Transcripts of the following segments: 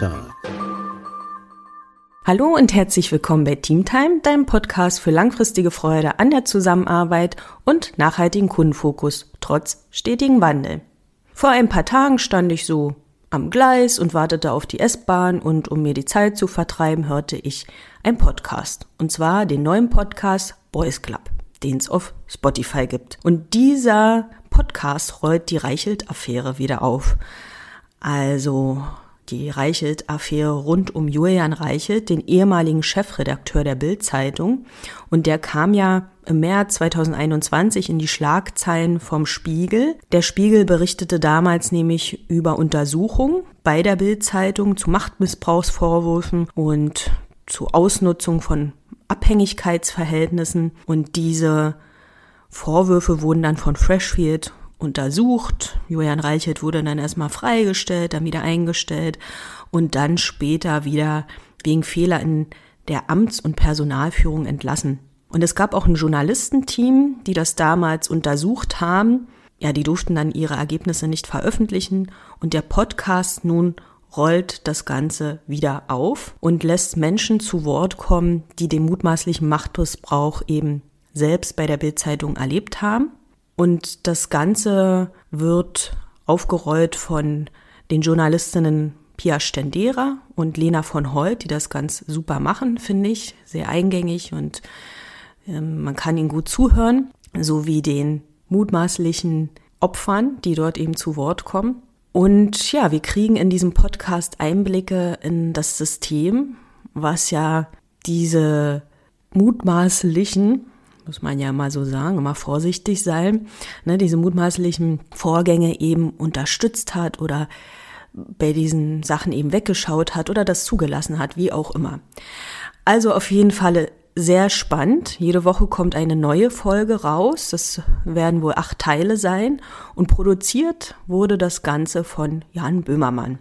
Time. Hallo und herzlich willkommen bei Teamtime, deinem Podcast für langfristige Freude an der Zusammenarbeit und nachhaltigen Kundenfokus trotz stetigen Wandel. Vor ein paar Tagen stand ich so am Gleis und wartete auf die S-Bahn und um mir die Zeit zu vertreiben, hörte ich ein Podcast. Und zwar den neuen Podcast Boys Club, den es auf Spotify gibt. Und dieser Podcast rollt die Reichelt-Affäre wieder auf. Also die Reichelt-Affäre rund um Julian Reichelt, den ehemaligen Chefredakteur der Bild-Zeitung. Und der kam ja im März 2021 in die Schlagzeilen vom Spiegel. Der Spiegel berichtete damals nämlich über Untersuchungen bei der Bild-Zeitung zu Machtmissbrauchsvorwürfen und zu Ausnutzung von Abhängigkeitsverhältnissen. Und diese Vorwürfe wurden dann von Freshfield untersucht. Julian Reichelt wurde dann erstmal freigestellt, dann wieder eingestellt und dann später wieder wegen Fehler in der Amts- und Personalführung entlassen. Und es gab auch ein Journalistenteam, die das damals untersucht haben. Ja, die durften dann ihre Ergebnisse nicht veröffentlichen und der Podcast nun rollt das Ganze wieder auf und lässt Menschen zu Wort kommen, die den mutmaßlichen Machtmissbrauch eben selbst bei der Bildzeitung erlebt haben. Und das Ganze wird aufgerollt von den Journalistinnen Pia Stendera und Lena von Holt, die das ganz super machen, finde ich. Sehr eingängig und äh, man kann ihnen gut zuhören, sowie den mutmaßlichen Opfern, die dort eben zu Wort kommen. Und ja, wir kriegen in diesem Podcast Einblicke in das System, was ja diese mutmaßlichen muss man ja mal so sagen, immer vorsichtig sein, ne, diese mutmaßlichen Vorgänge eben unterstützt hat oder bei diesen Sachen eben weggeschaut hat oder das zugelassen hat, wie auch immer. Also auf jeden Fall sehr spannend. Jede Woche kommt eine neue Folge raus. Das werden wohl acht Teile sein. Und produziert wurde das Ganze von Jan Böhmermann.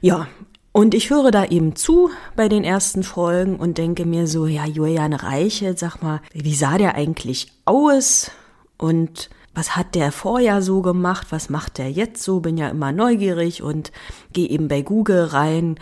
Ja, und ich höre da eben zu bei den ersten Folgen und denke mir so, ja, Julian Reichelt, sag mal, wie sah der eigentlich aus? Und was hat der vorher so gemacht? Was macht der jetzt so? Bin ja immer neugierig und gehe eben bei Google rein.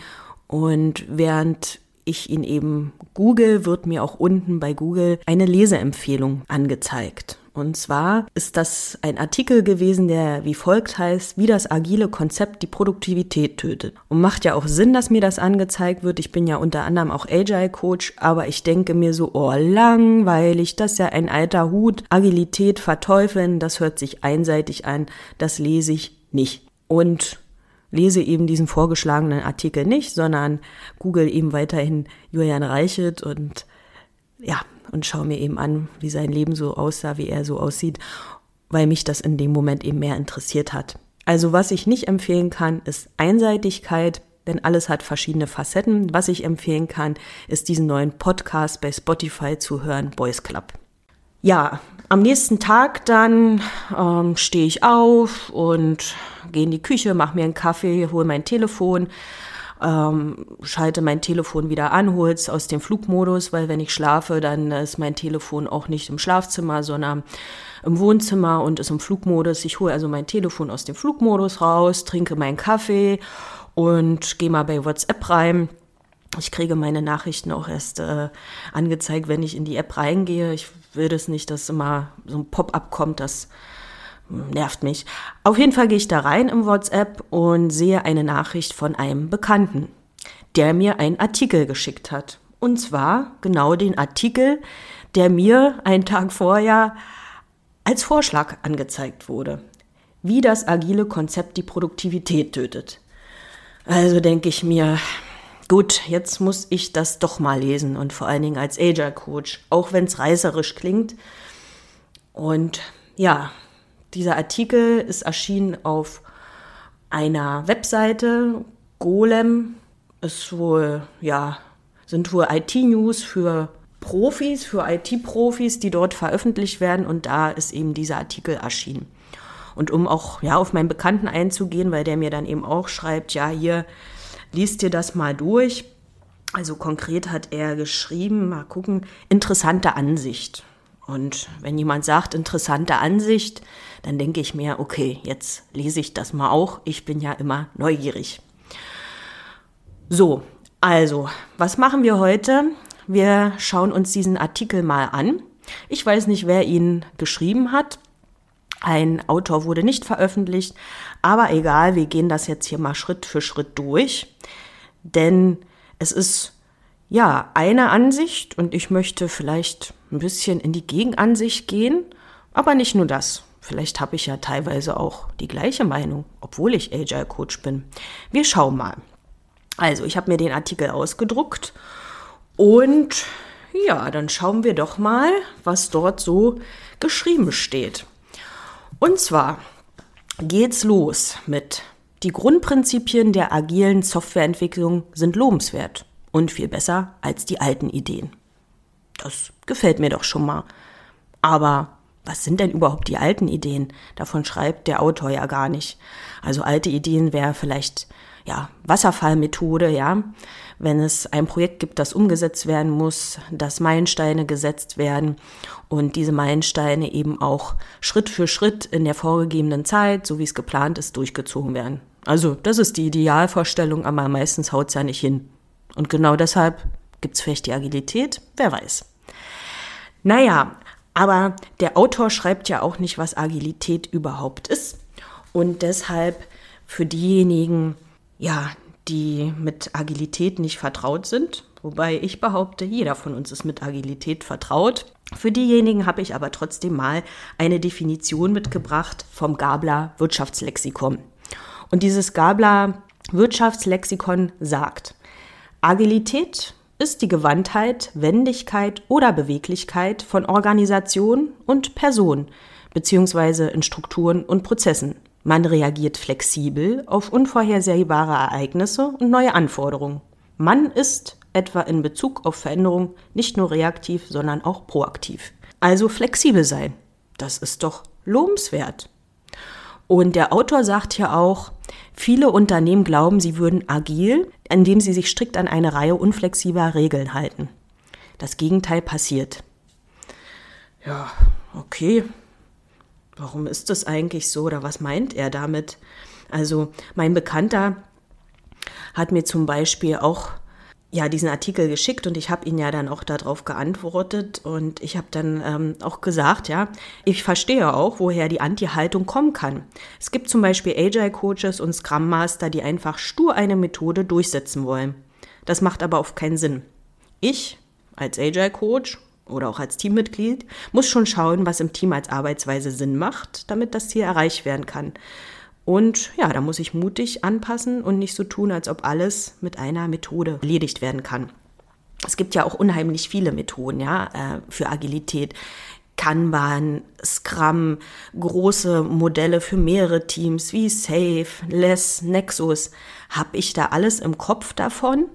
Und während ich ihn eben google, wird mir auch unten bei Google eine Leseempfehlung angezeigt. Und zwar ist das ein Artikel gewesen, der wie folgt heißt, wie das agile Konzept die Produktivität tötet. Und macht ja auch Sinn, dass mir das angezeigt wird. Ich bin ja unter anderem auch Agile Coach, aber ich denke mir so, oh, langweilig, das ist ja ein alter Hut. Agilität verteufeln, das hört sich einseitig an, das lese ich nicht. Und lese eben diesen vorgeschlagenen Artikel nicht, sondern google eben weiterhin Julian Reichelt und ja, und schaue mir eben an, wie sein Leben so aussah, wie er so aussieht, weil mich das in dem Moment eben mehr interessiert hat. Also was ich nicht empfehlen kann, ist Einseitigkeit, denn alles hat verschiedene Facetten. Was ich empfehlen kann, ist diesen neuen Podcast bei Spotify zu hören, Boys Club. Ja, am nächsten Tag dann ähm, stehe ich auf und gehe in die Küche, mache mir einen Kaffee, hole mein Telefon, ähm, schalte mein Telefon wieder an, hole es aus dem Flugmodus, weil wenn ich schlafe, dann ist mein Telefon auch nicht im Schlafzimmer, sondern im Wohnzimmer und ist im Flugmodus. Ich hole also mein Telefon aus dem Flugmodus raus, trinke meinen Kaffee und gehe mal bei WhatsApp rein. Ich kriege meine Nachrichten auch erst äh, angezeigt, wenn ich in die App reingehe. Ich will das nicht, dass immer so ein Pop-up kommt, das nervt mich. Auf jeden Fall gehe ich da rein im WhatsApp und sehe eine Nachricht von einem Bekannten, der mir einen Artikel geschickt hat. Und zwar genau den Artikel, der mir einen Tag vorher als Vorschlag angezeigt wurde. Wie das agile Konzept die Produktivität tötet. Also denke ich mir, gut, jetzt muss ich das doch mal lesen und vor allen Dingen als Agile Coach, auch wenn es reißerisch klingt. Und ja, dieser Artikel ist erschienen auf einer Webseite. Golem ist wohl, ja, sind wohl IT-News für Profis, für IT-Profis, die dort veröffentlicht werden und da ist eben dieser Artikel erschienen. Und um auch ja auf meinen Bekannten einzugehen, weil der mir dann eben auch schreibt, ja, hier liest dir das mal durch. Also konkret hat er geschrieben, mal gucken, interessante Ansicht. Und wenn jemand sagt, interessante Ansicht, dann denke ich mir, okay, jetzt lese ich das mal auch. Ich bin ja immer neugierig. So, also, was machen wir heute? Wir schauen uns diesen Artikel mal an. Ich weiß nicht, wer ihn geschrieben hat. Ein Autor wurde nicht veröffentlicht, aber egal, wir gehen das jetzt hier mal Schritt für Schritt durch, denn es ist ja eine Ansicht und ich möchte vielleicht ein bisschen in die Gegenansicht gehen, aber nicht nur das. Vielleicht habe ich ja teilweise auch die gleiche Meinung, obwohl ich Agile Coach bin. Wir schauen mal. Also, ich habe mir den Artikel ausgedruckt und ja, dann schauen wir doch mal, was dort so geschrieben steht. Und zwar geht's los mit die Grundprinzipien der agilen Softwareentwicklung sind lobenswert und viel besser als die alten Ideen. Das gefällt mir doch schon mal. Aber was sind denn überhaupt die alten Ideen? Davon schreibt der Autor ja gar nicht. Also alte Ideen wäre vielleicht ja, Wasserfallmethode, ja. Wenn es ein Projekt gibt, das umgesetzt werden muss, dass Meilensteine gesetzt werden und diese Meilensteine eben auch Schritt für Schritt in der vorgegebenen Zeit, so wie es geplant ist, durchgezogen werden. Also, das ist die Idealvorstellung, aber meistens haut es ja nicht hin. Und genau deshalb gibt es vielleicht die Agilität, wer weiß. Naja, aber der Autor schreibt ja auch nicht, was Agilität überhaupt ist. Und deshalb für diejenigen, ja, die mit Agilität nicht vertraut sind, wobei ich behaupte, jeder von uns ist mit Agilität vertraut. Für diejenigen habe ich aber trotzdem mal eine Definition mitgebracht vom Gabler Wirtschaftslexikon. Und dieses Gabler Wirtschaftslexikon sagt, Agilität ist die Gewandtheit, Wendigkeit oder Beweglichkeit von Organisation und Person beziehungsweise in Strukturen und Prozessen man reagiert flexibel auf unvorhersehbare Ereignisse und neue Anforderungen. Man ist etwa in Bezug auf Veränderungen nicht nur reaktiv, sondern auch proaktiv. Also flexibel sein. Das ist doch lobenswert. Und der Autor sagt ja auch, viele Unternehmen glauben, sie würden agil, indem sie sich strikt an eine Reihe unflexibler Regeln halten. Das Gegenteil passiert. Ja, okay, warum ist das eigentlich so oder was meint er damit? Also mein Bekannter hat mir zum Beispiel auch ja diesen Artikel geschickt und ich habe ihn ja dann auch darauf geantwortet und ich habe dann ähm, auch gesagt, ja, ich verstehe auch, woher die Anti-Haltung kommen kann. Es gibt zum Beispiel Agile-Coaches und Scrum Master, die einfach stur eine Methode durchsetzen wollen. Das macht aber oft keinen Sinn. Ich als Agile-Coach oder auch als Teammitglied, muss schon schauen, was im Team als Arbeitsweise Sinn macht, damit das Ziel erreicht werden kann. Und ja, da muss ich mutig anpassen und nicht so tun, als ob alles mit einer Methode erledigt werden kann. Es gibt ja auch unheimlich viele Methoden, ja, äh, für Agilität. Kanban, Scrum, große Modelle für mehrere Teams wie Safe, Less, Nexus. Habe ich da alles im Kopf davon,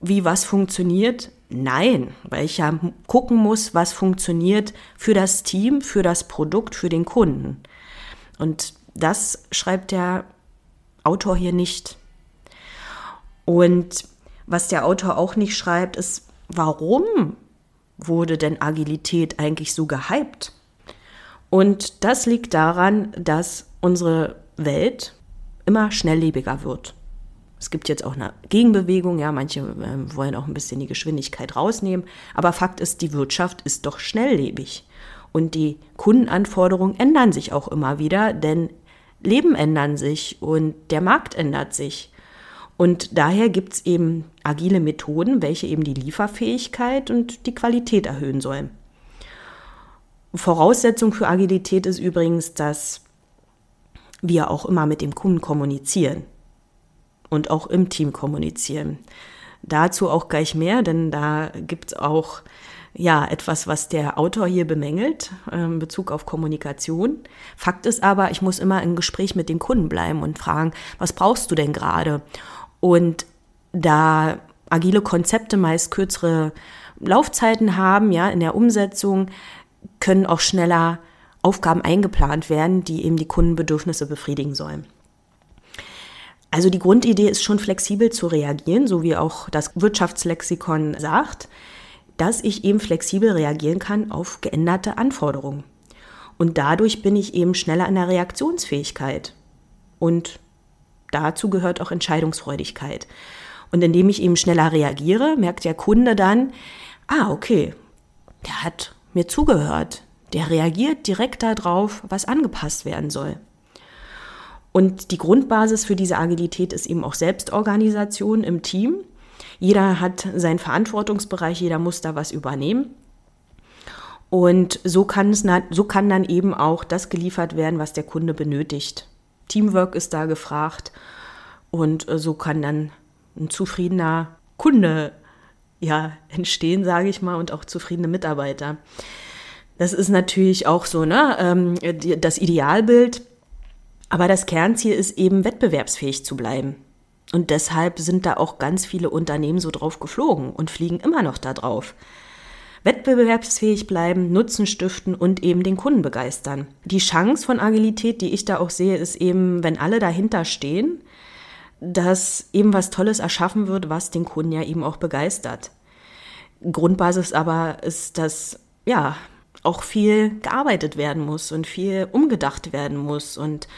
wie was funktioniert? Nein, weil ich ja gucken muss, was funktioniert für das Team, für das Produkt, für den Kunden. Und das schreibt der Autor hier nicht. Und was der Autor auch nicht schreibt, ist, warum wurde denn Agilität eigentlich so gehypt? Und das liegt daran, dass unsere Welt immer schnelllebiger wird. Es gibt jetzt auch eine Gegenbewegung, ja, manche äh, wollen auch ein bisschen die Geschwindigkeit rausnehmen, aber Fakt ist, die Wirtschaft ist doch schnelllebig. Und die Kundenanforderungen ändern sich auch immer wieder, denn Leben ändern sich und der Markt ändert sich. Und daher gibt es eben agile Methoden, welche eben die Lieferfähigkeit und die Qualität erhöhen sollen. Voraussetzung für Agilität ist übrigens, dass wir auch immer mit dem Kunden kommunizieren und auch im Team kommunizieren. Dazu auch gleich mehr, denn da gibt es auch ja etwas, was der Autor hier bemängelt in Bezug auf Kommunikation. Fakt ist aber, ich muss immer im Gespräch mit dem Kunden bleiben und fragen, was brauchst du denn gerade? Und da agile Konzepte meist kürzere Laufzeiten haben, ja, in der Umsetzung können auch schneller Aufgaben eingeplant werden, die eben die Kundenbedürfnisse befriedigen sollen. Also die Grundidee ist schon flexibel zu reagieren, so wie auch das Wirtschaftslexikon sagt, dass ich eben flexibel reagieren kann auf geänderte Anforderungen. Und dadurch bin ich eben schneller in der Reaktionsfähigkeit. Und dazu gehört auch Entscheidungsfreudigkeit. Und indem ich eben schneller reagiere, merkt der Kunde dann, ah, okay, der hat mir zugehört. Der reagiert direkt darauf, was angepasst werden soll. Und die Grundbasis für diese Agilität ist eben auch Selbstorganisation im Team. Jeder hat seinen Verantwortungsbereich, jeder muss da was übernehmen. Und so kann, es, so kann dann eben auch das geliefert werden, was der Kunde benötigt. Teamwork ist da gefragt und äh, so kann dann ein zufriedener Kunde ja entstehen, sage ich mal, und auch zufriedene Mitarbeiter. Das ist natürlich auch so, ne, ähm, das Idealbild. Aber das Kernziel ist eben, wettbewerbsfähig zu bleiben. Und deshalb sind da auch ganz viele Unternehmen so drauf geflogen und fliegen immer noch da drauf. Wettbewerbsfähig bleiben, Nutzen stiften und eben den Kunden begeistern. Die Chance von Agilität, die ich da auch sehe, ist eben, wenn alle dahinter stehen, dass eben was Tolles erschaffen wird, was den Kunden ja eben auch begeistert. Grundbasis aber ist, dass ja auch viel gearbeitet werden muss und viel umgedacht werden muss und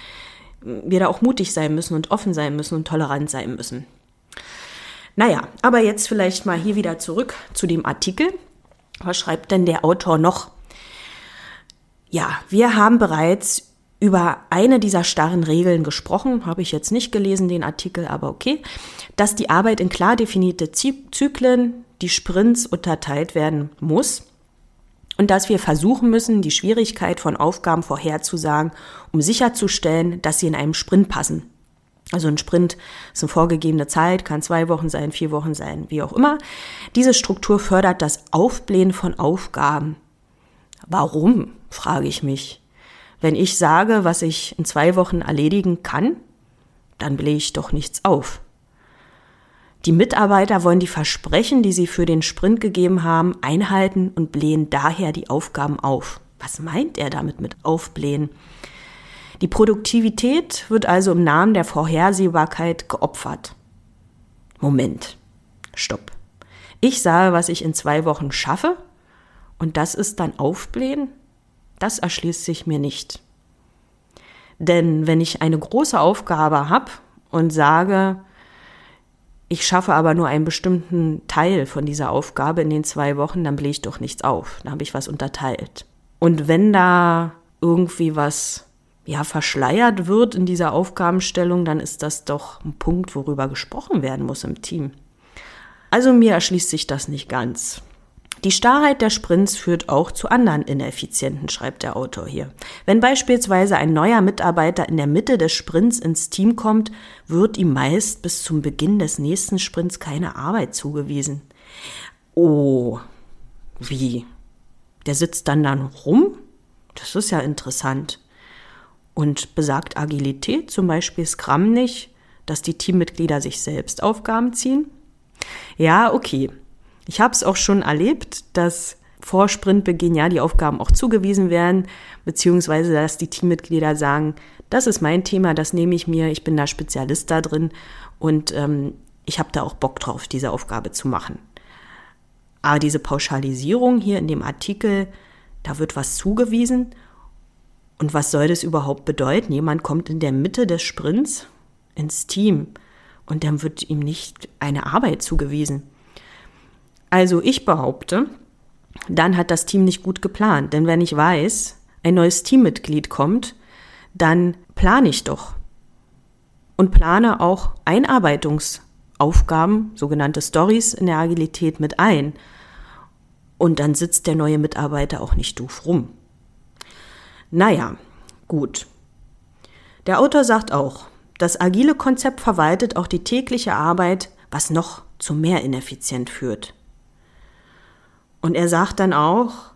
wir da auch mutig sein müssen und offen sein müssen und tolerant sein müssen. Naja, aber jetzt vielleicht mal hier wieder zurück zu dem Artikel. Was schreibt denn der Autor noch? Ja, wir haben bereits über eine dieser starren Regeln gesprochen, habe ich jetzt nicht gelesen, den Artikel, aber okay, dass die Arbeit in klar definierte Zyklen, die Sprints unterteilt werden muss und dass wir versuchen müssen, die Schwierigkeit von Aufgaben vorherzusagen, um sicherzustellen, dass sie in einem Sprint passen. Also ein Sprint ist eine vorgegebene Zeit, kann zwei Wochen sein, vier Wochen sein, wie auch immer. Diese Struktur fördert das Aufblähen von Aufgaben. Warum, frage ich mich. Wenn ich sage, was ich in zwei Wochen erledigen kann, dann blähe ich doch nichts auf. Die Mitarbeiter wollen die Versprechen, die sie für den Sprint gegeben haben, einhalten und blähen daher die Aufgaben auf. Was meint er damit mit aufblähen? Die Produktivität wird also im Namen der Vorhersehbarkeit geopfert. Moment. Stopp. Ich sage, was ich in zwei Wochen schaffe und das ist dann aufblähen? Das erschließt sich mir nicht. Denn wenn ich eine große Aufgabe habe und sage, ich schaffe aber nur einen bestimmten Teil von dieser Aufgabe in den zwei Wochen, dann blähe ich doch nichts auf. Da habe ich was unterteilt. Und wenn da irgendwie was ja verschleiert wird in dieser Aufgabenstellung, dann ist das doch ein Punkt, worüber gesprochen werden muss im Team. Also mir erschließt sich das nicht ganz. Die Starrheit der Sprints führt auch zu anderen Ineffizienten, schreibt der Autor hier. Wenn beispielsweise ein neuer Mitarbeiter in der Mitte des Sprints ins Team kommt, wird ihm meist bis zum Beginn des nächsten Sprints keine Arbeit zugewiesen. Oh, wie? Der sitzt dann dann rum? Das ist ja interessant. Und besagt Agilität, zum Beispiel Scrum nicht, dass die Teammitglieder sich selbst Aufgaben ziehen? Ja, okay. Ich habe es auch schon erlebt, dass vor Sprintbeginn ja die Aufgaben auch zugewiesen werden, beziehungsweise dass die Teammitglieder sagen, das ist mein Thema, das nehme ich mir, ich bin da Spezialist da drin und ähm, ich habe da auch Bock drauf, diese Aufgabe zu machen. Aber diese Pauschalisierung hier in dem Artikel, da wird was zugewiesen. Und was soll das überhaupt bedeuten? Jemand kommt in der Mitte des Sprints ins Team und dann wird ihm nicht eine Arbeit zugewiesen. Also ich behaupte, dann hat das Team nicht gut geplant. Denn wenn ich weiß, ein neues Teammitglied kommt, dann plane ich doch. Und plane auch Einarbeitungsaufgaben, sogenannte Stories in der Agilität mit ein. Und dann sitzt der neue Mitarbeiter auch nicht doof rum. Naja, gut. Der Autor sagt auch, das agile Konzept verwaltet auch die tägliche Arbeit, was noch zu mehr ineffizient führt. Und er sagt dann auch,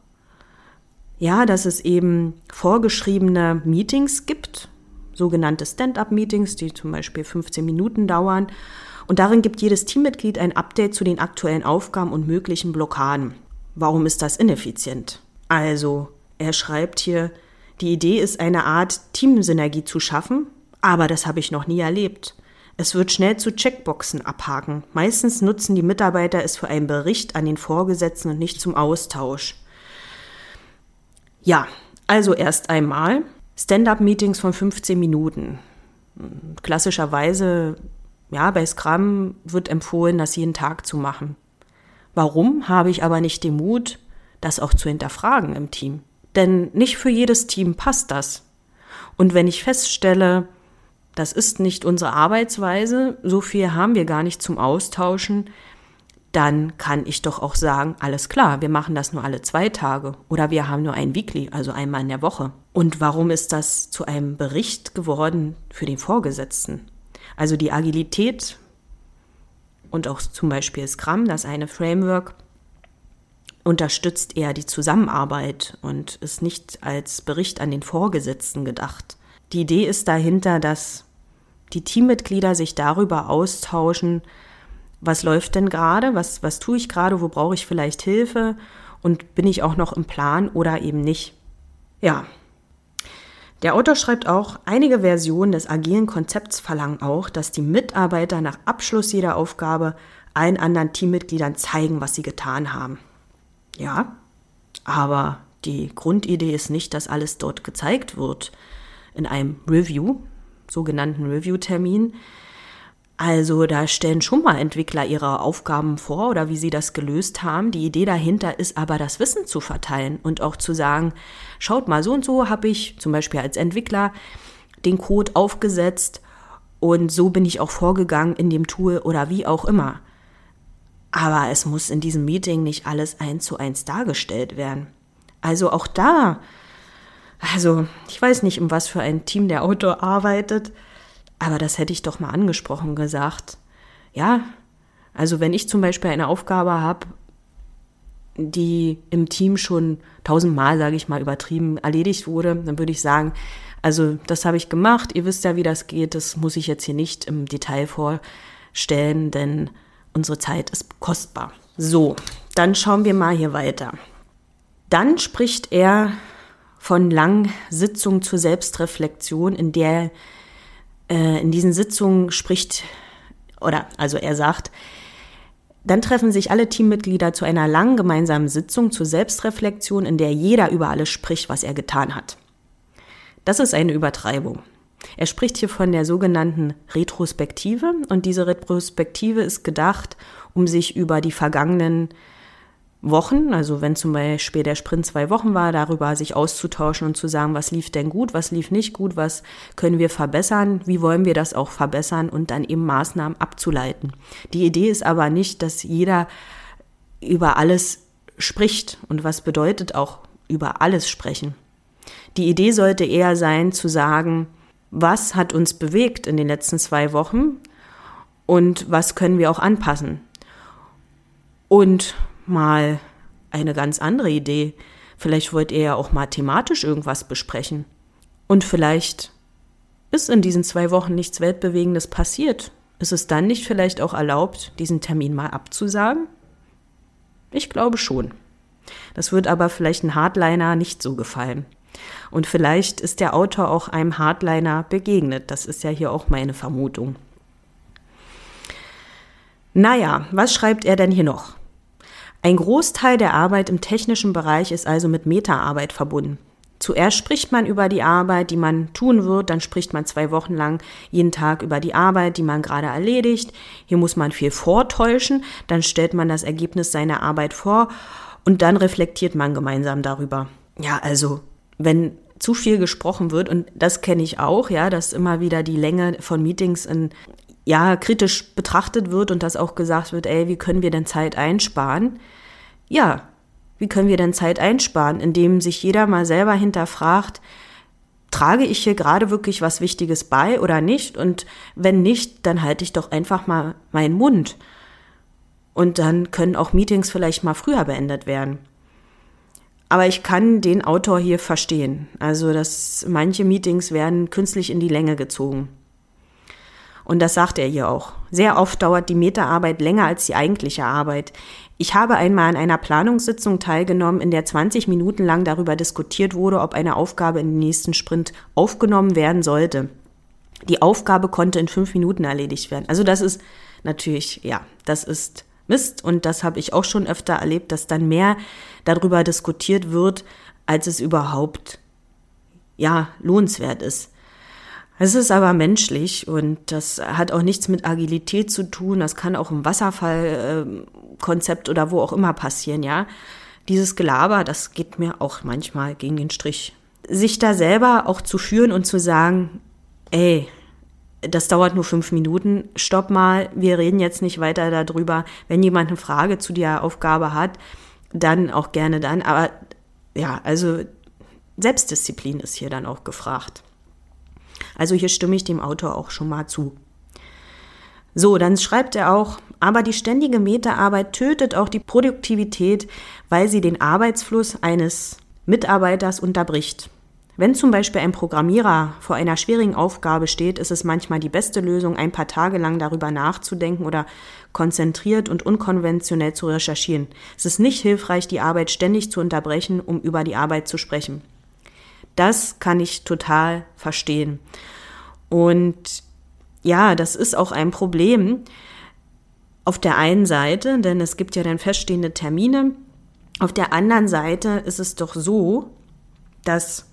ja, dass es eben vorgeschriebene Meetings gibt, sogenannte Stand-up-Meetings, die zum Beispiel 15 Minuten dauern. Und darin gibt jedes Teammitglied ein Update zu den aktuellen Aufgaben und möglichen Blockaden. Warum ist das ineffizient? Also, er schreibt hier, die Idee ist eine Art Teamsynergie zu schaffen, aber das habe ich noch nie erlebt. Es wird schnell zu Checkboxen abhaken. Meistens nutzen die Mitarbeiter es für einen Bericht an den Vorgesetzten und nicht zum Austausch. Ja, also erst einmal Stand-up-Meetings von 15 Minuten. Klassischerweise ja, bei Scrum wird empfohlen, das jeden Tag zu machen. Warum habe ich aber nicht den Mut, das auch zu hinterfragen im Team? Denn nicht für jedes Team passt das. Und wenn ich feststelle, das ist nicht unsere Arbeitsweise, so viel haben wir gar nicht zum Austauschen, dann kann ich doch auch sagen, alles klar, wir machen das nur alle zwei Tage oder wir haben nur ein Weekly, also einmal in der Woche. Und warum ist das zu einem Bericht geworden für den Vorgesetzten? Also die Agilität und auch zum Beispiel Scrum, das eine Framework, unterstützt eher die Zusammenarbeit und ist nicht als Bericht an den Vorgesetzten gedacht. Die Idee ist dahinter, dass die Teammitglieder sich darüber austauschen, was läuft denn gerade, was, was tue ich gerade, wo brauche ich vielleicht Hilfe und bin ich auch noch im Plan oder eben nicht. Ja. Der Autor schreibt auch, einige Versionen des agilen Konzepts verlangen auch, dass die Mitarbeiter nach Abschluss jeder Aufgabe allen anderen Teammitgliedern zeigen, was sie getan haben. Ja, aber die Grundidee ist nicht, dass alles dort gezeigt wird in einem Review, sogenannten Review-Termin, also da stellen schon mal Entwickler ihre Aufgaben vor oder wie sie das gelöst haben. Die Idee dahinter ist aber, das Wissen zu verteilen und auch zu sagen, schaut mal, so und so habe ich zum Beispiel als Entwickler den Code aufgesetzt und so bin ich auch vorgegangen in dem Tool oder wie auch immer. Aber es muss in diesem Meeting nicht alles eins zu eins dargestellt werden. Also auch da, also ich weiß nicht, um was für ein Team der Autor arbeitet, aber das hätte ich doch mal angesprochen gesagt. Ja, also wenn ich zum Beispiel eine Aufgabe habe, die im Team schon tausendmal, sage ich mal, übertrieben erledigt wurde, dann würde ich sagen, also das habe ich gemacht, ihr wisst ja, wie das geht, das muss ich jetzt hier nicht im Detail vorstellen, denn unsere Zeit ist kostbar. So, dann schauen wir mal hier weiter. Dann spricht er von langen Sitzungen zur Selbstreflexion, in der äh, in diesen Sitzungen spricht, oder also er sagt, dann treffen sich alle Teammitglieder zu einer langen gemeinsamen Sitzung zur Selbstreflexion, in der jeder über alles spricht, was er getan hat. Das ist eine Übertreibung. Er spricht hier von der sogenannten Retrospektive und diese Retrospektive ist gedacht, um sich über die vergangenen Wochen, also wenn zum Beispiel der Sprint zwei Wochen war, darüber sich auszutauschen und zu sagen, was lief denn gut, was lief nicht gut, was können wir verbessern, wie wollen wir das auch verbessern und dann eben Maßnahmen abzuleiten. Die Idee ist aber nicht, dass jeder über alles spricht und was bedeutet auch über alles sprechen. Die Idee sollte eher sein zu sagen, was hat uns bewegt in den letzten zwei Wochen und was können wir auch anpassen. Und mal eine ganz andere Idee. Vielleicht wollt ihr ja auch mal thematisch irgendwas besprechen. Und vielleicht ist in diesen zwei Wochen nichts Weltbewegendes passiert. Ist es dann nicht vielleicht auch erlaubt, diesen Termin mal abzusagen? Ich glaube schon. Das wird aber vielleicht ein Hardliner nicht so gefallen. Und vielleicht ist der Autor auch einem Hardliner begegnet. Das ist ja hier auch meine Vermutung. Naja, was schreibt er denn hier noch? Ein Großteil der Arbeit im technischen Bereich ist also mit Metaarbeit verbunden. Zuerst spricht man über die Arbeit, die man tun wird, dann spricht man zwei Wochen lang jeden Tag über die Arbeit, die man gerade erledigt. Hier muss man viel vortäuschen, dann stellt man das Ergebnis seiner Arbeit vor und dann reflektiert man gemeinsam darüber. Ja, also wenn zu viel gesprochen wird und das kenne ich auch, ja, dass immer wieder die Länge von Meetings in ja kritisch betrachtet wird und dass auch gesagt wird, ey, wie können wir denn Zeit einsparen? Ja, wie können wir denn Zeit einsparen, indem sich jeder mal selber hinterfragt, trage ich hier gerade wirklich was Wichtiges bei oder nicht? Und wenn nicht, dann halte ich doch einfach mal meinen Mund. Und dann können auch Meetings vielleicht mal früher beendet werden. Aber ich kann den Autor hier verstehen. Also, dass manche Meetings werden künstlich in die Länge gezogen. Und das sagt er hier auch. Sehr oft dauert die Metaarbeit länger als die eigentliche Arbeit. Ich habe einmal an einer Planungssitzung teilgenommen, in der 20 Minuten lang darüber diskutiert wurde, ob eine Aufgabe in den nächsten Sprint aufgenommen werden sollte. Die Aufgabe konnte in fünf Minuten erledigt werden. Also das ist natürlich, ja, das ist Mist und das habe ich auch schon öfter erlebt, dass dann mehr darüber diskutiert wird, als es überhaupt, ja, lohnenswert ist. Es ist aber menschlich und das hat auch nichts mit Agilität zu tun. Das kann auch im Wasserfallkonzept oder wo auch immer passieren, ja. Dieses Gelaber, das geht mir auch manchmal gegen den Strich. Sich da selber auch zu führen und zu sagen, ey, das dauert nur fünf Minuten, stopp mal, wir reden jetzt nicht weiter darüber. Wenn jemand eine Frage zu der Aufgabe hat, dann auch gerne dann. Aber ja, also Selbstdisziplin ist hier dann auch gefragt. Also hier stimme ich dem Autor auch schon mal zu. So, dann schreibt er auch, aber die ständige Meterarbeit tötet auch die Produktivität, weil sie den Arbeitsfluss eines Mitarbeiters unterbricht. Wenn zum Beispiel ein Programmierer vor einer schwierigen Aufgabe steht, ist es manchmal die beste Lösung, ein paar Tage lang darüber nachzudenken oder konzentriert und unkonventionell zu recherchieren. Es ist nicht hilfreich, die Arbeit ständig zu unterbrechen, um über die Arbeit zu sprechen. Das kann ich total verstehen. Und ja, das ist auch ein Problem auf der einen Seite, denn es gibt ja dann feststehende Termine. Auf der anderen Seite ist es doch so, dass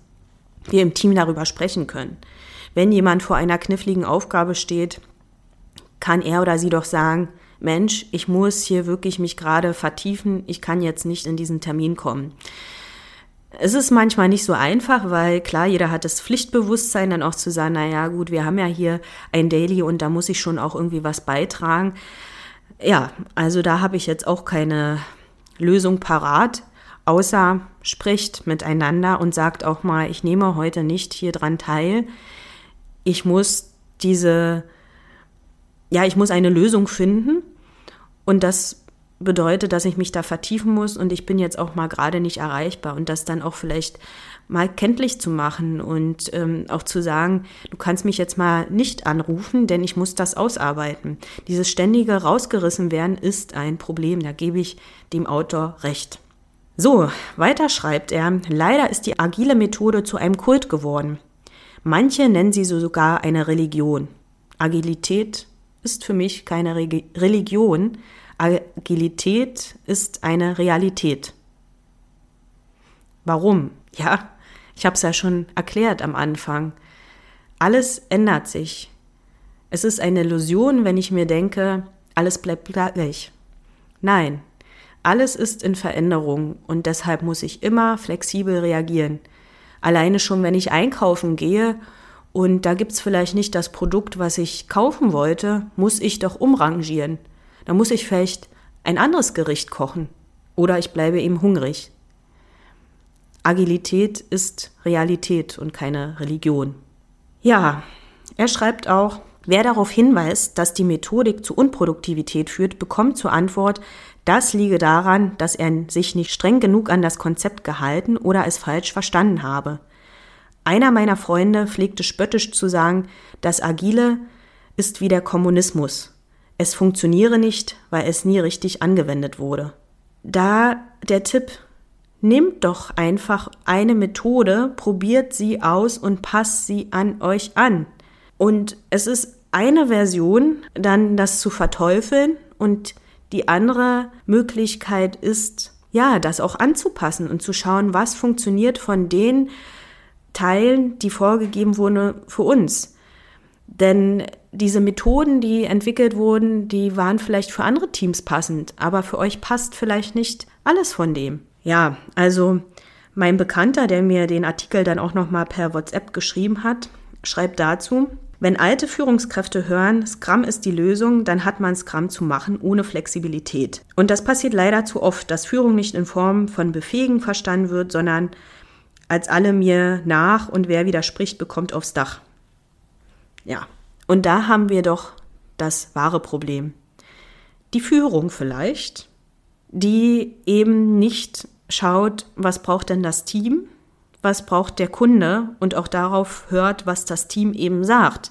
wir im Team darüber sprechen können. Wenn jemand vor einer kniffligen Aufgabe steht, kann er oder sie doch sagen, Mensch, ich muss hier wirklich mich gerade vertiefen, ich kann jetzt nicht in diesen Termin kommen. Es ist manchmal nicht so einfach, weil klar, jeder hat das Pflichtbewusstsein, dann auch zu sagen, naja, gut, wir haben ja hier ein Daily und da muss ich schon auch irgendwie was beitragen. Ja, also da habe ich jetzt auch keine Lösung parat außer spricht miteinander und sagt auch mal, ich nehme heute nicht hier dran teil. Ich muss diese, ja, ich muss eine Lösung finden und das bedeutet, dass ich mich da vertiefen muss und ich bin jetzt auch mal gerade nicht erreichbar und das dann auch vielleicht mal kenntlich zu machen und ähm, auch zu sagen, du kannst mich jetzt mal nicht anrufen, denn ich muss das ausarbeiten. Dieses ständige rausgerissen werden ist ein Problem, da gebe ich dem Autor recht. So, weiter schreibt er, leider ist die agile Methode zu einem Kult geworden. Manche nennen sie sogar eine Religion. Agilität ist für mich keine Re Religion. Agilität ist eine Realität. Warum? Ja, ich habe es ja schon erklärt am Anfang. Alles ändert sich. Es ist eine Illusion, wenn ich mir denke, alles bleibt gleich. Nein, alles ist in Veränderung und deshalb muss ich immer flexibel reagieren. Alleine schon, wenn ich einkaufen gehe und da gibt's vielleicht nicht das Produkt, was ich kaufen wollte, muss ich doch umrangieren. Da muss ich vielleicht ein anderes Gericht kochen oder ich bleibe eben hungrig. Agilität ist Realität und keine Religion. Ja, er schreibt auch, wer darauf hinweist, dass die Methodik zu Unproduktivität führt, bekommt zur Antwort, das liege daran, dass er sich nicht streng genug an das Konzept gehalten oder es falsch verstanden habe. Einer meiner Freunde pflegte spöttisch zu sagen, das Agile ist wie der Kommunismus. Es funktioniere nicht, weil es nie richtig angewendet wurde. Da der Tipp, nehmt doch einfach eine Methode, probiert sie aus und passt sie an euch an. Und es ist eine Version, dann das zu verteufeln und die andere Möglichkeit ist, ja, das auch anzupassen und zu schauen, was funktioniert von den Teilen, die vorgegeben wurden für uns. Denn diese Methoden, die entwickelt wurden, die waren vielleicht für andere Teams passend, aber für euch passt vielleicht nicht alles von dem. Ja, also mein Bekannter, der mir den Artikel dann auch noch mal per WhatsApp geschrieben hat, schreibt dazu: wenn alte Führungskräfte hören, Scrum ist die Lösung, dann hat man Scrum zu machen ohne Flexibilität. Und das passiert leider zu oft, dass Führung nicht in Form von Befähigen verstanden wird, sondern als alle mir nach und wer widerspricht, bekommt aufs Dach. Ja, und da haben wir doch das wahre Problem. Die Führung vielleicht, die eben nicht schaut, was braucht denn das Team, was braucht der Kunde und auch darauf hört, was das Team eben sagt.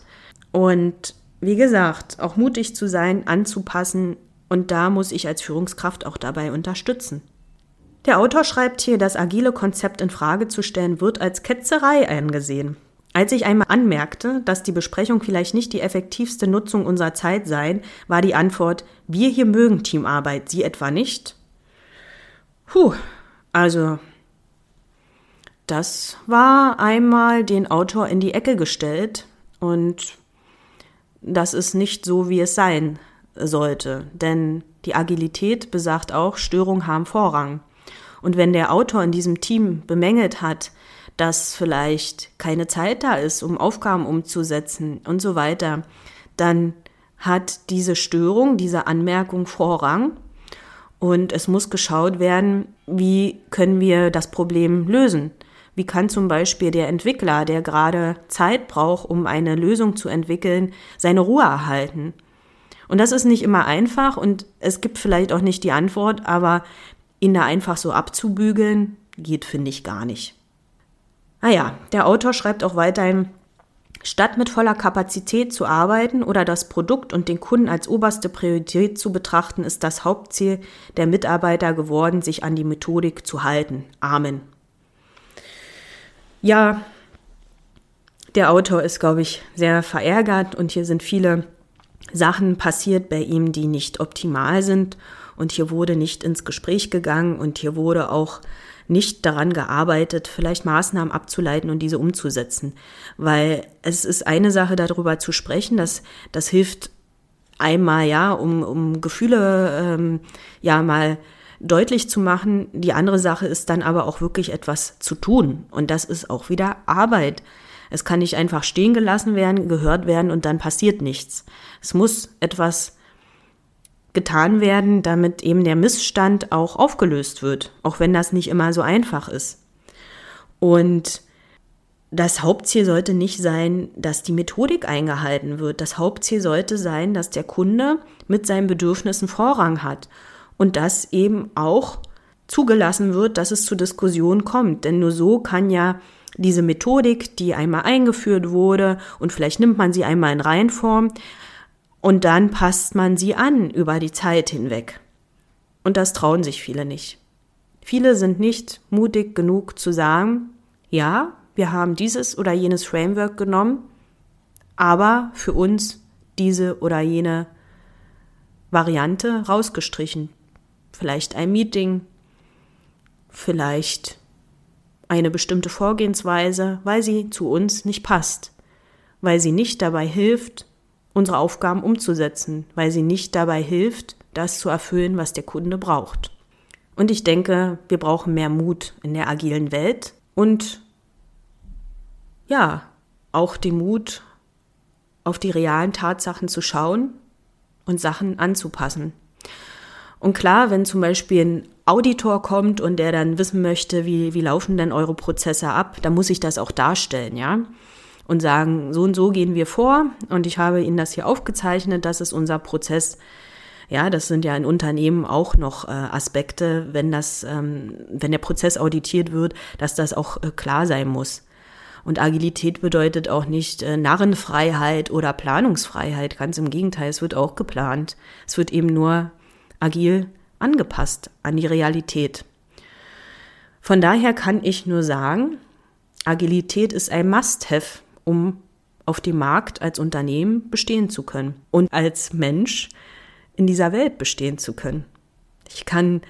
Und wie gesagt, auch mutig zu sein, anzupassen und da muss ich als Führungskraft auch dabei unterstützen. Der Autor schreibt hier, das agile Konzept in Frage zu stellen wird als Ketzerei angesehen. Als ich einmal anmerkte, dass die Besprechung vielleicht nicht die effektivste Nutzung unserer Zeit sei, war die Antwort, wir hier mögen Teamarbeit, Sie etwa nicht? Puh, also das war einmal den Autor in die Ecke gestellt Und das ist nicht so, wie es sein sollte. Denn die Agilität besagt auch, Störungen haben Vorrang. Und wenn der Autor in diesem Team bemängelt hat, dass vielleicht keine Zeit da ist, um Aufgaben umzusetzen und so weiter, dann hat diese Störung, diese Anmerkung Vorrang. Und es muss geschaut werden, wie können wir das Problem lösen. Wie kann zum Beispiel der Entwickler, der gerade Zeit braucht, um eine Lösung zu entwickeln, seine Ruhe erhalten? Und das ist nicht immer einfach und es gibt vielleicht auch nicht die Antwort, aber ihn da einfach so abzubügeln, geht, finde ich, gar nicht. Naja, ah der Autor schreibt auch weiterhin, statt mit voller Kapazität zu arbeiten oder das Produkt und den Kunden als oberste Priorität zu betrachten, ist das Hauptziel der Mitarbeiter geworden, sich an die Methodik zu halten. Amen. Ja, der Autor ist, glaube ich, sehr verärgert und hier sind viele Sachen passiert bei ihm, die nicht optimal sind und hier wurde nicht ins Gespräch gegangen und hier wurde auch nicht daran gearbeitet, vielleicht Maßnahmen abzuleiten und diese umzusetzen. Weil es ist eine Sache, darüber zu sprechen, dass das hilft einmal, ja, um, um Gefühle ähm, ja mal deutlich zu machen. Die andere Sache ist dann aber auch wirklich etwas zu tun. Und das ist auch wieder Arbeit. Es kann nicht einfach stehen gelassen werden, gehört werden und dann passiert nichts. Es muss etwas getan werden, damit eben der Missstand auch aufgelöst wird, auch wenn das nicht immer so einfach ist. Und das Hauptziel sollte nicht sein, dass die Methodik eingehalten wird. Das Hauptziel sollte sein, dass der Kunde mit seinen Bedürfnissen Vorrang hat und dass eben auch zugelassen wird, dass es zu Diskussionen kommt. Denn nur so kann ja diese Methodik, die einmal eingeführt wurde und vielleicht nimmt man sie einmal in Reihenform, und dann passt man sie an über die Zeit hinweg. Und das trauen sich viele nicht. Viele sind nicht mutig genug zu sagen, ja, wir haben dieses oder jenes Framework genommen, aber für uns diese oder jene Variante rausgestrichen. Vielleicht ein Meeting, vielleicht eine bestimmte Vorgehensweise, weil sie zu uns nicht passt, weil sie nicht dabei hilft, unsere Aufgaben umzusetzen, weil sie nicht dabei hilft, das zu erfüllen, was der Kunde braucht. Und ich denke, wir brauchen mehr Mut in der agilen Welt und ja, auch den Mut, auf die realen Tatsachen zu schauen und Sachen anzupassen. Und klar, wenn zum Beispiel ein Auditor kommt und der dann wissen möchte, wie, wie laufen denn eure Prozesse ab, dann muss ich das auch darstellen, ja und sagen, so und so gehen wir vor und ich habe Ihnen das hier aufgezeichnet, das ist unser Prozess. Ja, das sind ja in Unternehmen auch noch äh, Aspekte, wenn das, ähm, wenn der Prozess auditiert wird, dass das auch äh, klar sein muss. Und Agilität bedeutet auch nicht äh, Narrenfreiheit oder Planungsfreiheit. Ganz im Gegenteil, es wird auch geplant. Es wird eben nur agil angepasst an die Realität. Von daher kann ich nur sagen, Agilität ist ein Must-Have um auf dem Markt als Unternehmen bestehen zu können und als Mensch in dieser Welt bestehen zu können. Ich kann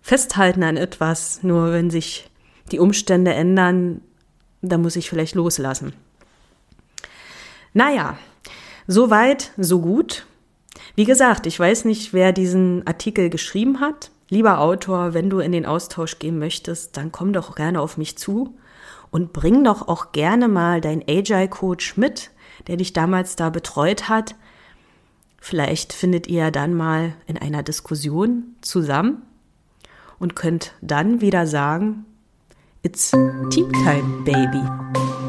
festhalten an etwas, nur wenn sich die Umstände ändern, da muss ich vielleicht loslassen. Naja, so weit, so gut. Wie gesagt, ich weiß nicht, wer diesen Artikel geschrieben hat. Lieber Autor, wenn du in den Austausch gehen möchtest, dann komm doch gerne auf mich zu und bring doch auch gerne mal dein Agile Coach mit, der dich damals da betreut hat. Vielleicht findet ihr dann mal in einer Diskussion zusammen und könnt dann wieder sagen, it's Team Time, Baby.